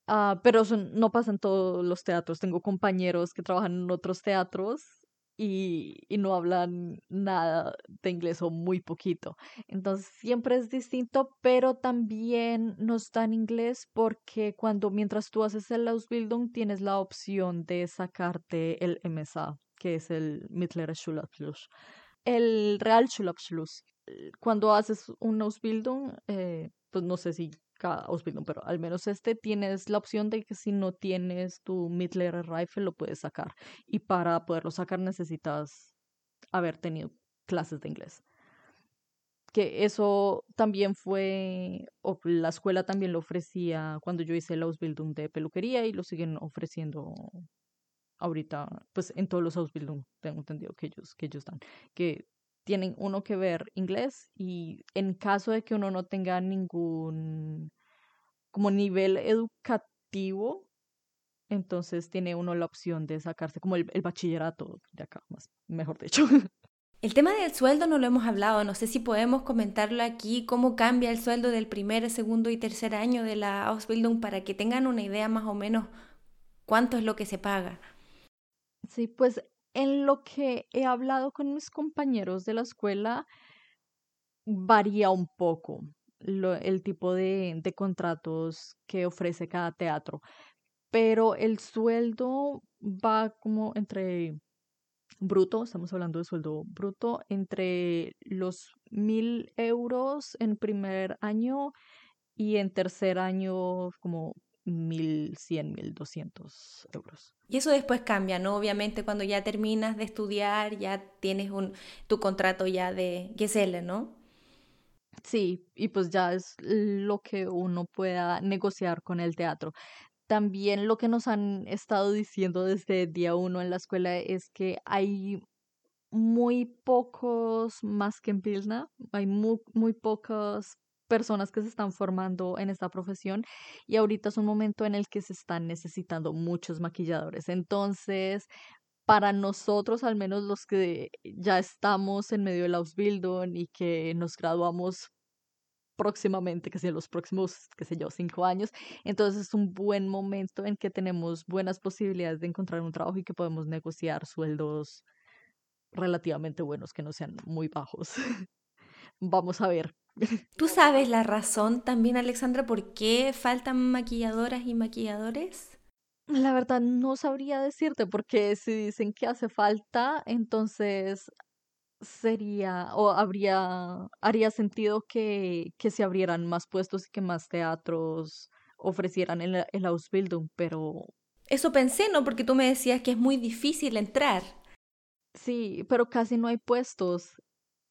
Uh, pero no pasa en todos los teatros. Tengo compañeros que trabajan en otros teatros y, no hablan nada de inglés o muy poquito. Entonces siempre es distinto, pero también nos dan inglés porque cuando mientras tú haces el Ausbildung tienes la opción de sacarte el MSA, que es el Mittlere Schulabschluss. El Real Schulabschluss. Cuando haces un Ausbildung, eh, pues no sé si cada Ausbildung, pero al menos este tienes la opción de que si no tienes tu Midler Rifle lo puedes sacar. Y para poderlo sacar necesitas haber tenido clases de inglés. Que eso también fue, o la escuela también lo ofrecía cuando yo hice el Ausbildung de peluquería y lo siguen ofreciendo ahorita, pues en todos los Ausbildung, tengo entendido que ellos, que ellos dan, que tienen uno que ver inglés y en caso de que uno no tenga ningún como nivel educativo, entonces tiene uno la opción de sacarse como el, bachillerato de acá, más mejor dicho. El tema del sueldo no lo hemos hablado, no sé si podemos comentarlo aquí, cómo cambia el sueldo del primer, segundo y tercer año de la Ausbildung para que tengan una idea más o menos cuánto es lo que se paga. Sí, pues en lo que he hablado con mis compañeros de la escuela, varía un poco el tipo de, de contratos que ofrece cada teatro, pero el sueldo va como entre bruto, estamos hablando de sueldo bruto, entre los mil euros en primer año y en tercer año como 1.100, 1.200 euros. Y eso después cambia, ¿no? Obviamente cuando ya terminas de estudiar, ya tienes un, tu contrato ya de GSL, ¿no? Sí, y pues ya es lo que uno pueda negociar con el teatro. También lo que nos han estado diciendo desde día uno en la escuela es que hay muy pocos más que en Pilsna, hay muy, muy pocas personas que se están formando en esta profesión y ahorita es un momento en el que se están necesitando muchos maquilladores. Entonces, para nosotros, al menos los que ya estamos en medio del Ausbildung y que nos graduamos próximamente, que sea los próximos, qué sé yo, cinco años. Entonces es un buen momento en que tenemos buenas posibilidades de encontrar un trabajo y que podemos negociar sueldos relativamente buenos, que no sean muy bajos. Vamos a ver. ¿Tú sabes la razón también, Alexandra, por qué faltan maquilladoras y maquilladores? La verdad no sabría decirte porque si dicen que hace falta, entonces sería o habría haría sentido que, que se abrieran más puestos y que más teatros ofrecieran el, el Ausbildung, pero eso pensé, ¿no? Porque tú me decías que es muy difícil entrar. Sí, pero casi no hay puestos.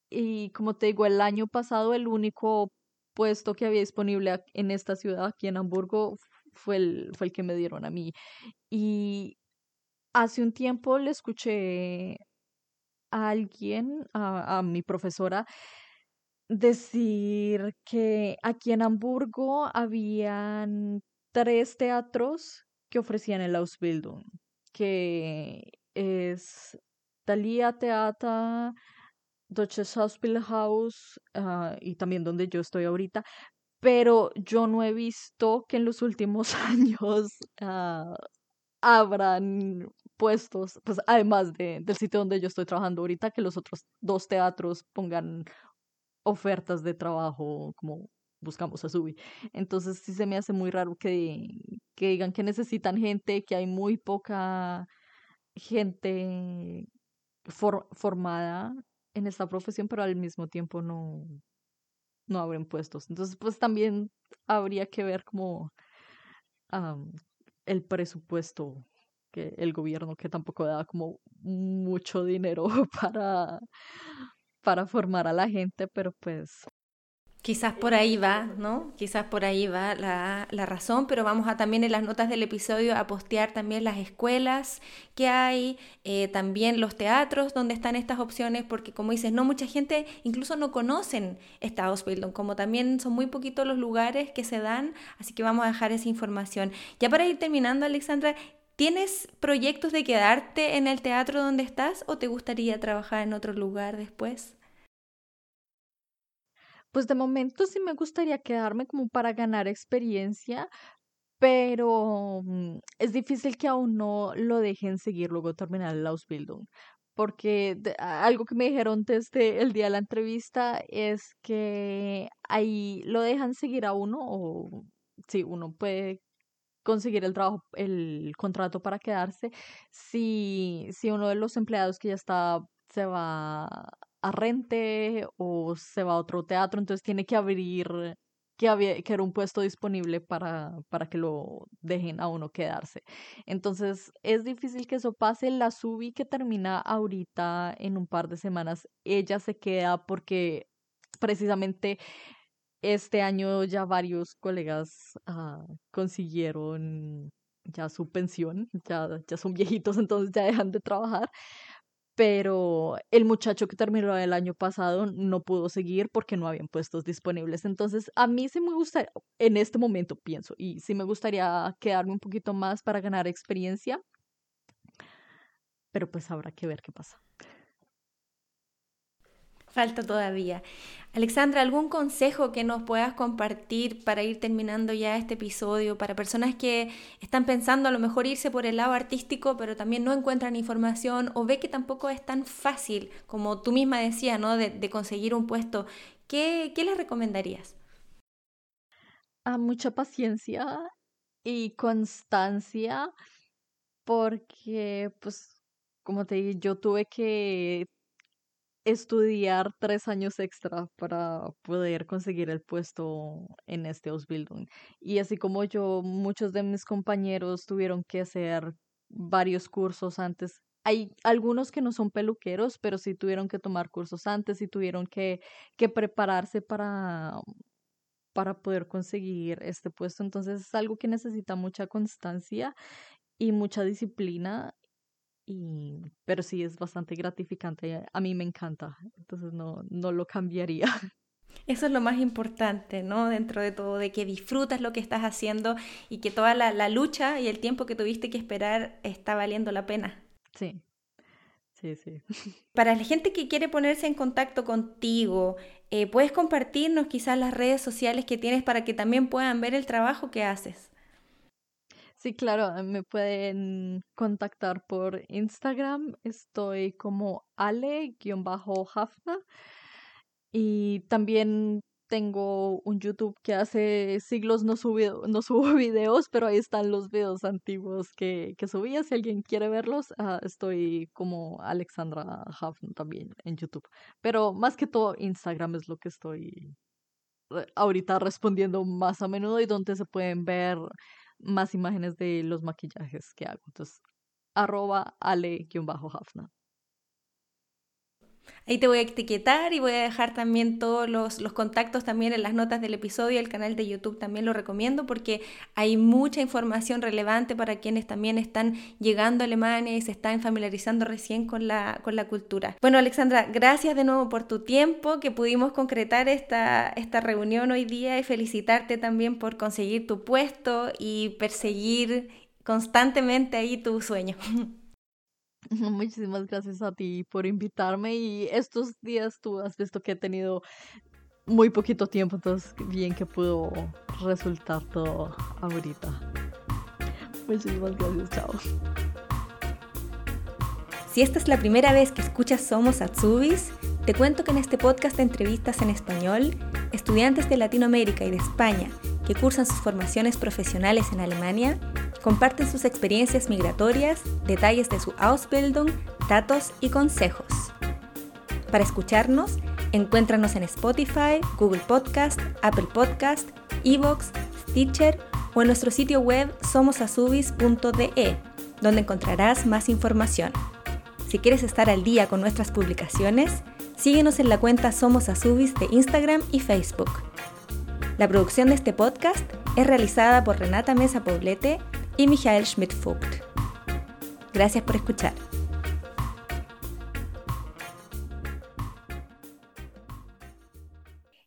Y como te digo, el año pasado el único puesto que había disponible en esta ciudad, aquí en Hamburgo, fue el, fue el que me dieron a mí. Y hace un tiempo le escuché a alguien, a, a mi profesora, decir que aquí en Hamburgo habían tres teatros que ofrecían el Ausbildung, que es Thalia Theater, Deutsches Schauspielhaus uh, y también donde yo estoy ahorita, pero yo no he visto que en los últimos años uh, puestos, pues además de, del sitio donde yo estoy trabajando ahorita, que los otros dos teatros pongan ofertas de trabajo como buscamos a Subi. Entonces sí se me hace muy raro que, que digan que necesitan gente, que hay muy poca gente formada en esta profesión, pero al mismo tiempo no, no abren puestos. Entonces, pues también habría que ver como el presupuesto que el gobierno que tampoco da como mucho dinero para, para formar a la gente, pero pues Quizás por ahí va, ¿no? Quizás por ahí va la, la, razón, pero vamos a también en las notas del episodio a postear también las escuelas que hay, eh, también los teatros donde están estas opciones, porque como dices, no mucha gente incluso no conocen esta Ausbildung, como también son muy poquitos los lugares que se dan, así que vamos a dejar esa información. Ya para ir terminando, Alexandra, ¿tienes proyectos de quedarte en el teatro donde estás o te gustaría trabajar en otro lugar después? Pues de momento sí me gustaría quedarme como para ganar experiencia, pero mm, es difícil que aún no lo dejen seguir luego terminar el Ausbildung. Porque algo que me dijeron desde el día de la entrevista es que ahí lo dejan seguir a uno o sí, uno puede conseguir el trabajo, el contrato para quedarse si, si uno de los empleados que ya está se va a rente o se va a otro teatro, entonces tiene que abrir que, había, que era un puesto disponible para, para que lo dejen a uno quedarse. Entonces es difícil que eso pase. La Subi que termina ahorita en un par de semanas, ella se queda porque precisamente este año ya varios colegas uh, consiguieron ya su pensión, ya, ya son viejitos, entonces ya dejan de trabajar pero el muchacho que terminó el año pasado no pudo seguir porque no habían puestos disponibles. Entonces, a mí sí me gusta, en este momento pienso, y sí me gustaría quedarme un poquito más para ganar experiencia, pero pues habrá que ver qué pasa. Falta todavía. Alexandra, ¿algún consejo que nos puedas compartir para ir terminando ya este episodio para personas que están pensando a lo mejor irse por el lado artístico, pero también no encuentran información o ve que tampoco es tan fácil, como tú misma decías, ¿no? de, conseguir un puesto? ¿Qué, ¿Qué les recomendarías? A mucha paciencia y constancia, porque, pues, como te dije, yo tuve que estudiar tres años extra para poder conseguir el puesto en este Ausbildung. Y así como yo, muchos de mis compañeros tuvieron que hacer varios cursos antes. Hay algunos que no son peluqueros, pero sí tuvieron que tomar cursos antes y tuvieron que, que prepararse para, para poder conseguir este puesto. Entonces es algo que necesita mucha constancia y mucha disciplina Y, pero sí es bastante gratificante. A mí me encanta, entonces no, no lo cambiaría. Eso es lo más importante, ¿no? Dentro de todo, de que disfrutas lo que estás haciendo y que toda la, la lucha y el tiempo que tuviste que esperar está valiendo la pena. Sí, Sí, sí. Para la gente que quiere ponerse en contacto contigo, eh, ¿puedes compartirnos quizás las redes sociales que tienes para que también puedan ver el trabajo que haces? Sí, claro, me pueden contactar por Instagram. Estoy como ale-hafna. Y también tengo un YouTube que hace siglos no, subido, no subo videos, pero ahí están los videos antiguos que, que subía. Si alguien quiere verlos, ah, estoy como Alexandra Hafn también en YouTube. Pero más que todo, Instagram es lo que estoy ahorita respondiendo más a menudo y donde se pueden ver más imágenes de los maquillajes que hago. Entonces, arroba ale-hafna. Ahí te voy a etiquetar y voy a dejar también todos los, contactos también en las notas del episodio. El canal de YouTube también lo recomiendo porque hay mucha información relevante para quienes también están llegando a Alemania y se están familiarizando recién con la, con la cultura. Bueno, Alexandra, gracias de nuevo por tu tiempo, que pudimos concretar esta, esta reunión hoy día y felicitarte también por conseguir tu puesto y perseguir constantemente ahí tu sueño. Muchísimas gracias a ti por invitarme y estos días tú has visto que he tenido muy poquito tiempo, entonces bien que pudo resultar todo ahorita. Muchísimas gracias, chao. Si esta es la primera vez que escuchas Somos Atsubis, te cuento que en este podcast de entrevistas en español, estudiantes de Latinoamérica y de España que cursan sus formaciones profesionales en Alemania comparten sus experiencias migratorias, detalles de su Ausbildung, datos y consejos. Para escucharnos, encuéntranos en Spotify, Google Podcast, Apple Podcast, Evox, Stitcher o en nuestro sitio web somosasubis.de, donde encontrarás más información. Si quieres estar al día con nuestras publicaciones, síguenos en la cuenta Somos de Instagram y Facebook. La producción de este podcast es realizada por Renata Mesa Poblete y Michael Schmidt-Vogt. Gracias por escuchar.